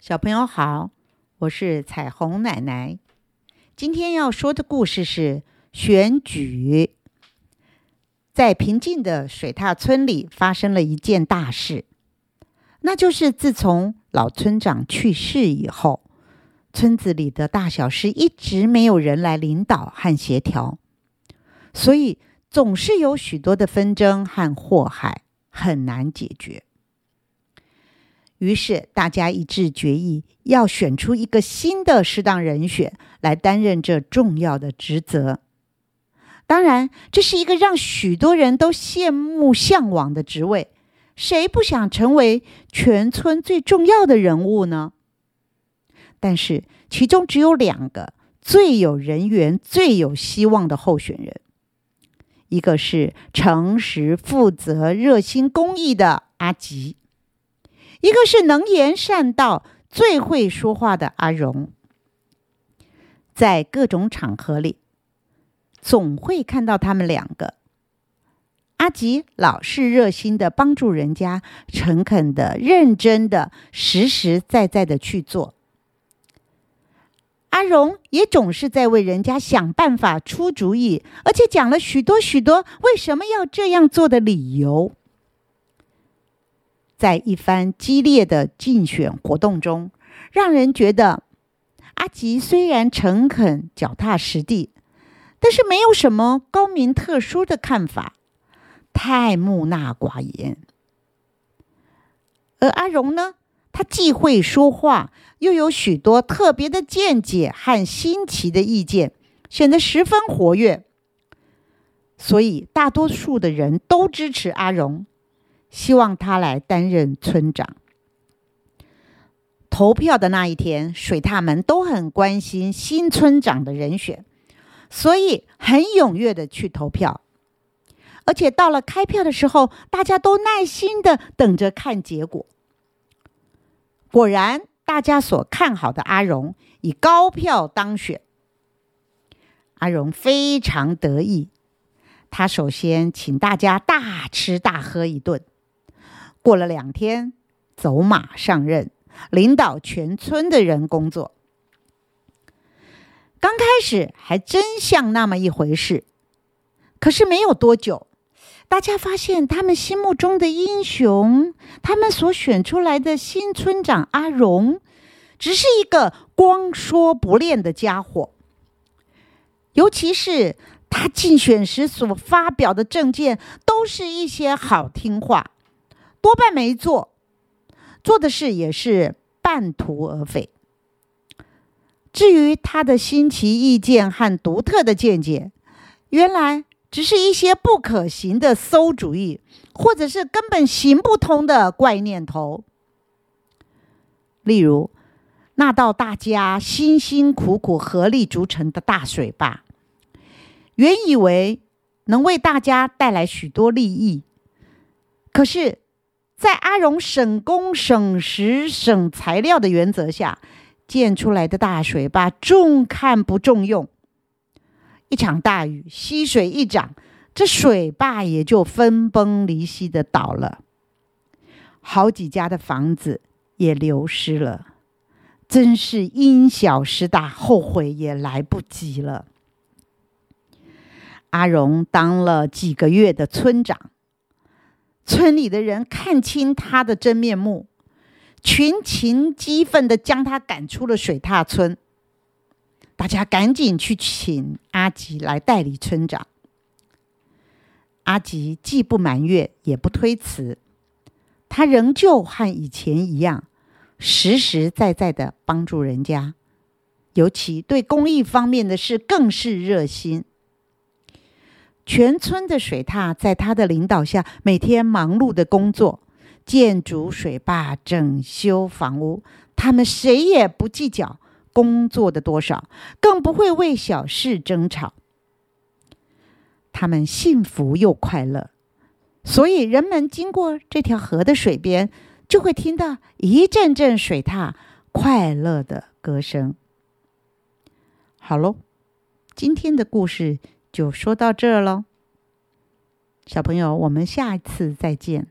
小朋友好，我是彩虹奶奶。今天要说的故事是选举。在平静的水獭村里，发生了一件大事，那就是自从老村长去世以后，村子里的大小事一直没有人来领导和协调，所以总是有许多的纷争和祸害，很难解决。于是，大家一致决议要选出一个新的适当人选来担任这重要的职责。当然，这是一个让许多人都羡慕向往的职位。谁不想成为全村最重要的人物呢？但是，其中只有两个最有人缘、最有希望的候选人，一个是诚实、负责、热心公益的阿吉。一个是能言善道、最会说话的阿荣，在各种场合里，总会看到他们两个。阿吉老是热心的帮助人家，诚恳的、认真的、实实在在的去做。阿荣也总是在为人家想办法、出主意，而且讲了许多许多为什么要这样做的理由。在一番激烈的竞选活动中，让人觉得阿吉虽然诚恳、脚踏实地，但是没有什么高明特殊的看法，太木讷寡言。而阿荣呢，他既会说话，又有许多特别的见解和新奇的意见，显得十分活跃，所以大多数的人都支持阿荣。希望他来担任村长。投票的那一天，水獭们都很关心新村长的人选，所以很踊跃的去投票。而且到了开票的时候，大家都耐心的等着看结果。果然，大家所看好的阿荣以高票当选。阿荣非常得意，他首先请大家大吃大喝一顿。过了两天，走马上任，领导全村的人工作。刚开始还真像那么一回事，可是没有多久，大家发现他们心目中的英雄，他们所选出来的新村长阿荣，只是一个光说不练的家伙。尤其是他竞选时所发表的政见，都是一些好听话。多半没做，做的事也是半途而废。至于他的新奇意见和独特的见解，原来只是一些不可行的馊主意，或者是根本行不通的怪念头。例如，那道大家辛辛苦苦合力筑成的大水坝，原以为能为大家带来许多利益，可是。在阿荣省工、省时、省材料的原则下建出来的大水坝，重看不重用。一场大雨，溪水一涨，这水坝也就分崩离析的倒了，好几家的房子也流失了。真是因小失大，后悔也来不及了。阿荣当了几个月的村长。村里的人看清他的真面目，群情激愤的将他赶出了水獭村。大家赶紧去请阿吉来代理村长。阿吉既不埋怨，也不推辞，他仍旧和以前一样，实实在在的帮助人家，尤其对公益方面的事更是热心。全村的水獭在他的领导下，每天忙碌的工作，建筑水坝、整修房屋。他们谁也不计较工作的多少，更不会为小事争吵。他们幸福又快乐，所以人们经过这条河的水边，就会听到一阵阵水獭快乐的歌声。好喽，今天的故事。就说到这儿了，小朋友，我们下一次再见。